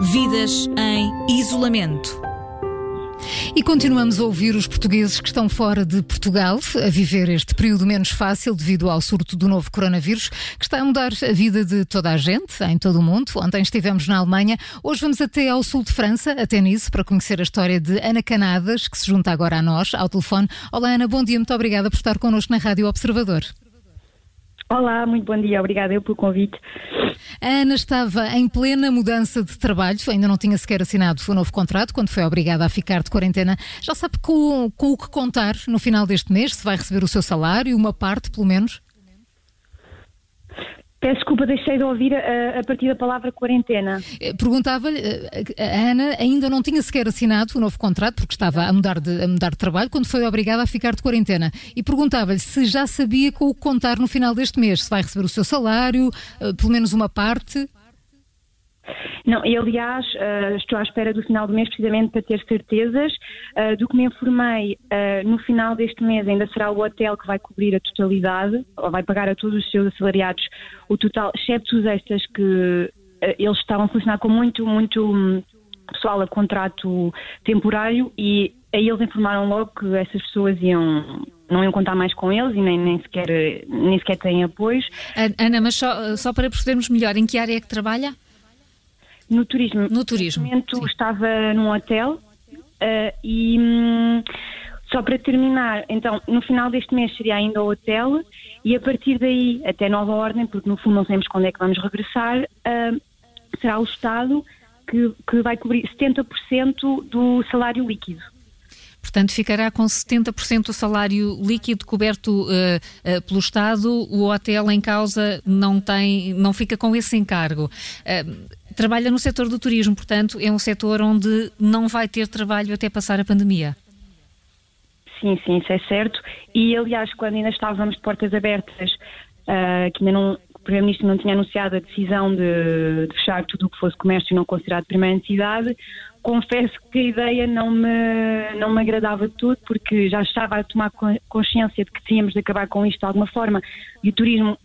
Vidas em isolamento. E continuamos a ouvir os portugueses que estão fora de Portugal a viver este período menos fácil devido ao surto do novo coronavírus, que está a mudar a vida de toda a gente, em todo o mundo. Ontem estivemos na Alemanha, hoje vamos até ao sul de França, até Nice, para conhecer a história de Ana Canadas, que se junta agora a nós, ao telefone. Olá Ana, bom dia, muito obrigada por estar connosco na Rádio Observador. Olá, muito bom dia, obrigada eu pelo convite. A Ana estava em plena mudança de trabalho, ainda não tinha sequer assinado o novo contrato quando foi obrigada a ficar de quarentena. Já sabe com, com o que contar no final deste mês? Se vai receber o seu salário, uma parte pelo menos? Peço desculpa, deixei de ouvir a, a partir da palavra quarentena. Eh, perguntava-lhe, eh, a Ana ainda não tinha sequer assinado o novo contrato, porque estava a mudar, de, a mudar de trabalho, quando foi obrigada a ficar de quarentena. E perguntava-lhe se já sabia com o que contar no final deste mês, se vai receber o seu salário, eh, pelo menos uma parte. Não, e aliás, uh, estou à espera do final do mês precisamente para ter certezas. Uh, do que me informei, uh, no final deste mês ainda será o hotel que vai cobrir a totalidade, ou vai pagar a todos os seus assalariados o total, exceto os extras que eles estavam a funcionar com muito, muito um, pessoal a contrato temporário e aí eles informaram logo que essas pessoas iam não iam contar mais com eles e nem, nem, sequer, nem sequer têm apoios. Ana, mas só, só para percebermos melhor, em que área é que trabalha? No turismo. No turismo. momento estava num hotel uh, e hum, só para terminar, então no final deste mês seria ainda o hotel e a partir daí até nova ordem, porque no fundo não sabemos quando é que vamos regressar, uh, será o Estado que, que vai cobrir 70% do salário líquido. Portanto, ficará com 70% do salário líquido coberto uh, uh, pelo Estado. O hotel em causa não tem, não fica com esse encargo. Uh, trabalha no setor do turismo, portanto, é um setor onde não vai ter trabalho até passar a pandemia. Sim, sim, isso é certo. E, aliás, quando ainda estávamos de portas abertas, uh, que ainda não, o Primeiro-Ministro não tinha anunciado a decisão de, de fechar tudo o que fosse comércio não considerado de primeira necessidade, confesso que a ideia não me, não me agradava de tudo, porque já estava a tomar consciência de que tínhamos de acabar com isto de alguma forma. E o turismo,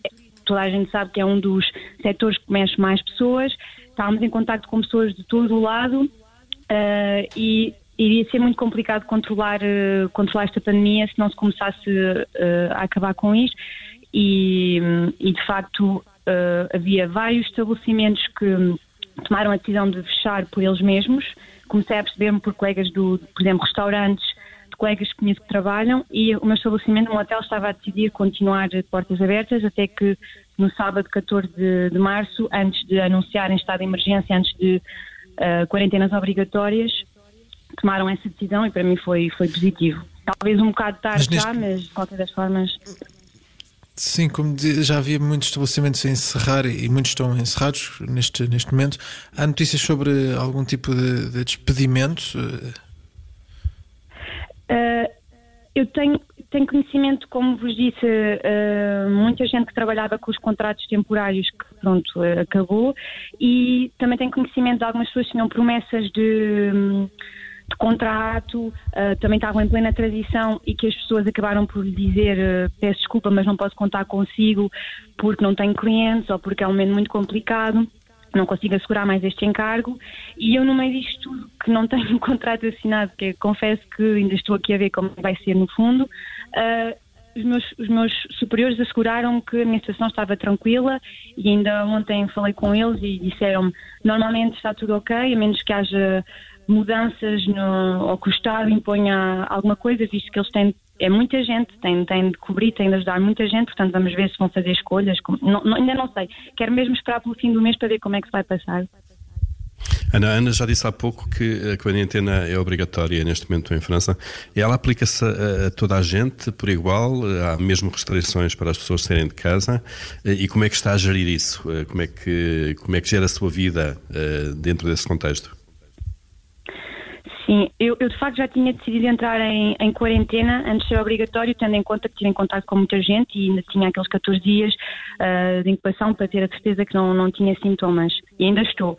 toda a gente sabe que é um dos setores que mexe mais pessoas estávamos em contato com pessoas de todo o lado uh, e iria ser muito complicado controlar, uh, controlar esta pandemia se não se começasse uh, a acabar com isto. E, e de facto havia vários estabelecimentos que tomaram a decisão de fechar por eles mesmos. Comecei a perceber-me por colegas do, por exemplo, restaurantes, de colegas que conheço que trabalham, e o meu estabelecimento, um hotel, estava a decidir continuar portas abertas até que no sábado 14 de, de março, antes de anunciarem estado de emergência, antes de uh, quarentenas obrigatórias, tomaram essa decisão e para mim foi, foi positivo. Talvez um bocado tarde mas já, mas de qualquer das formas. Sim, como já havia muitos estabelecimentos a encerrar e muitos estão encerrados neste, neste momento. Há notícias sobre algum tipo de, de despedimento? Uh, eu tenho, tenho conhecimento, como vos disse, uh, muita gente que trabalhava com os contratos temporários que pronto, uh, acabou. E também tenho conhecimento de algumas pessoas que tinham promessas de, de contrato, uh, também estavam em plena transição e que as pessoas acabaram por lhe dizer peço desculpa, mas não posso contar consigo porque não tenho clientes ou porque é um momento muito complicado não consigo assegurar mais este encargo. E eu no meio disto tudo que não tenho um contrato assinado, que confesso que ainda estou aqui a ver como vai ser no fundo, uh, os, meus, os meus superiores asseguraram que a minha situação estava tranquila e ainda ontem falei com eles e disseram-me normalmente está tudo ok, a menos que haja mudanças no, ou que o Estado imponha alguma coisa, visto que eles têm é muita gente, tem, tem de cobrir, tem de ajudar muita gente, portanto vamos ver se vão fazer escolhas. Não, não, ainda não sei. Quero mesmo esperar pelo fim do mês para ver como é que se vai passar. Ana, Ana já disse há pouco que a quarentena é obrigatória neste momento em França. Ela aplica-se a, a, toda a gente por igual? Há mesmo restrições para as pessoas saírem de casa? E como é que está a gerir isso? Como é que, como é que gera a sua vida uh, dentro desse contexto? Sim, eu, eu, de facto já tinha decidido entrar em, em, quarentena antes de ser obrigatório, tendo em conta que tive em contato com muita gente e ainda tinha aqueles 14 dias uh, de incubação para ter a certeza que não, não tinha sintomas. E ainda estou.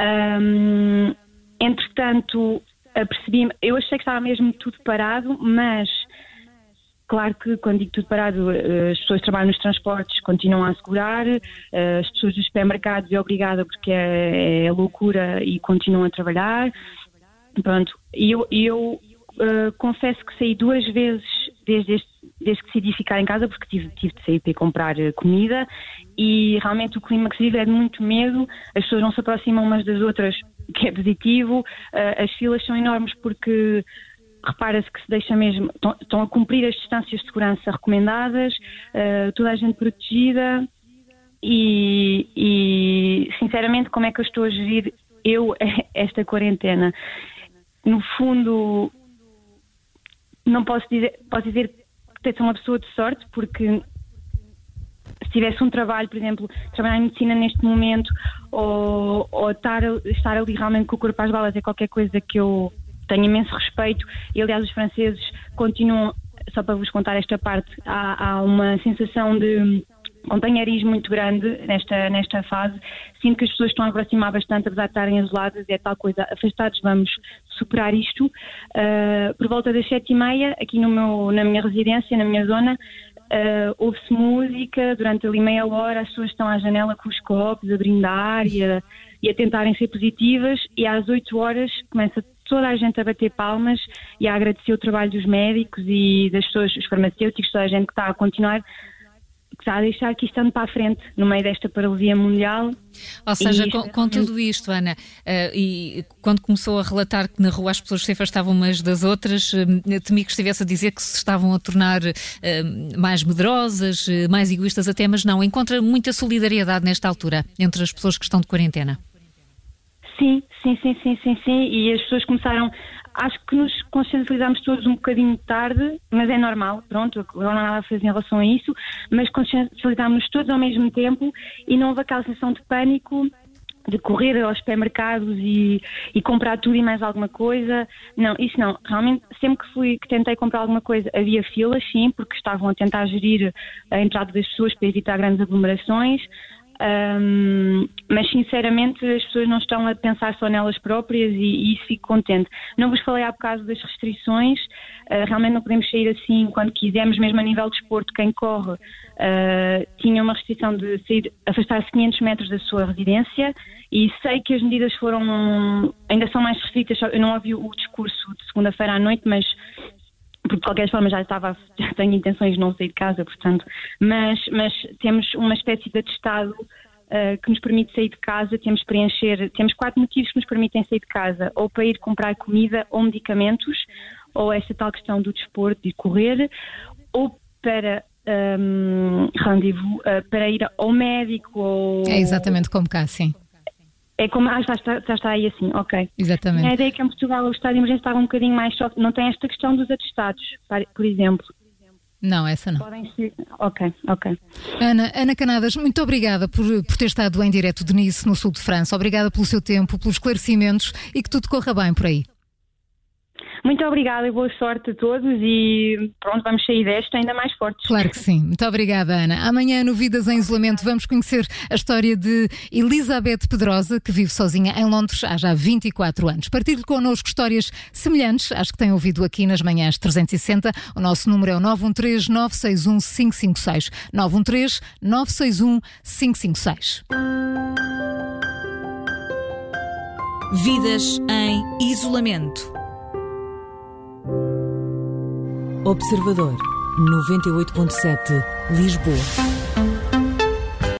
Um, entretanto, percebi eu achei que estava mesmo tudo parado, mas Claro que quando digo tudo parado, as pessoas que trabalham nos transportes continuam a assegurar, as pessoas dos supermercados é obrigada porque é, é loucura e continuam a trabalhar. Pronto, e eu, eu uh, confesso que saí duas vezes desde, este, desde que decidi ficar em casa, porque tive, tive de sair para comprar eh, comida. E realmente o clima que se vive é de muito medo, as pessoas não se aproximam umas das outras, que é positivo, uh, as filas são enormes porque repara-se que se deixa mesmo, estão, a cumprir as distâncias de segurança recomendadas, uh, toda a gente protegida. E, e, sinceramente como é que eu estou a gerir eu esta quarentena? No fundo, não posso dizer, posso dizer que sou uma pessoa de sorte porque se tivesse um trabalho, por exemplo, trabalhar em medicina neste momento ou, ou estar, estar ali realmente com o corpo às balas é qualquer coisa que eu tenho imenso respeito. E aliás os franceses continuam, só para vos contar esta parte, há, há uma sensação de companheirismo muito grande nesta, nesta fase. Sinto que as pessoas estão a aproximar bastante, apesar de estarem isoladas, é tal coisa, afastados, vamos superar isto. Uh, por volta das sete e meia, aqui no meu, na minha residência, na minha zona, uh, ouve-se música, durante ali meia hora as pessoas estão à janela com os copos, a brindar e a, e a tentarem ser positivas, e às oito horas começa toda a gente a bater palmas e a agradecer o trabalho dos médicos e das pessoas, os farmacêuticos, toda a gente que está a continuar a deixar que isto ande para a frente no meio desta paralisia mundial. Ou seja, com, com, tudo isto, Ana, uh, e quando começou a relatar que na rua as pessoas se afastavam umas das outras, uh, temi que estivesse a dizer que se estavam a tornar uh, mais medrosas, mais egoístas até, mas não, encontra muita solidariedade nesta altura entre as pessoas que estão de quarentena. Sim, sim, sim, sim, sim, sim. E as pessoas começaram acho que nos consciencializámos todos um bocadinho tarde, mas é normal, pronto, não há nada a fazer em relação a isso, mas consciencializámos-nos todos ao mesmo tempo e não houve aquela sensação de pânico de correr aos supermercados e, e, comprar tudo e mais alguma coisa. Não, isso não. Realmente, sempre que fui, que tentei comprar alguma coisa, havia filas, sim, porque estavam a tentar gerir a entrada das pessoas para evitar grandes aglomerações. Um, mas sinceramente as pessoas não estão a pensar só nelas próprias e, e isso fico contente. Não vos falei há bocado das restrições, uh, realmente não podemos sair assim quando quisermos, mesmo a nível de esporte, quem corre uh, tinha uma restrição de sair, afastar-se 500 metros da sua residência e sei que as medidas foram, ainda são mais restritas, eu não ouvi o discurso de segunda-feira à noite, mas porque de qualquer forma já estava, já tenho intenções de não sair de casa, portanto, mas, mas temos uma espécie de atestado uh, que nos permite sair de casa, temos preencher, temos quatro motivos que nos permitem sair de casa, ou para ir comprar comida ou medicamentos, ou essa tal questão do desporto, de correr, ou para um, rendezvous, uh, para ir ao médico ou... É exatamente como cá, sim. É como, ah, já está, já está aí assim, ok. Exatamente. A ideia é que em Portugal o estado de emergência estava um bocadinho mais só, não tem esta questão dos atestados, por exemplo. Não, essa não. Podem ser. Ok, ok. Ana, Ana Canadas, muito obrigada por, por ter estado em direto de Nice, no sul de França. Obrigada pelo seu tempo, pelos esclarecimentos e que tudo corra bem por aí. Muito obrigada e boa sorte a todos e pronto, vamos sair desta ainda mais fortes. Claro que sim. Muito obrigada, Ana. Amanhã, no Vidas em Isolamento, vamos conhecer a história de Elizabeth Pedrosa, que vive sozinha em Londres há já 24 anos. Partilhe connosco histórias semelhantes às que têm ouvido aqui nas manhãs 360. O nosso número é o 913 961 556. 913 961 556. Vidas em isolamento. Observador 98.7 Lisboa.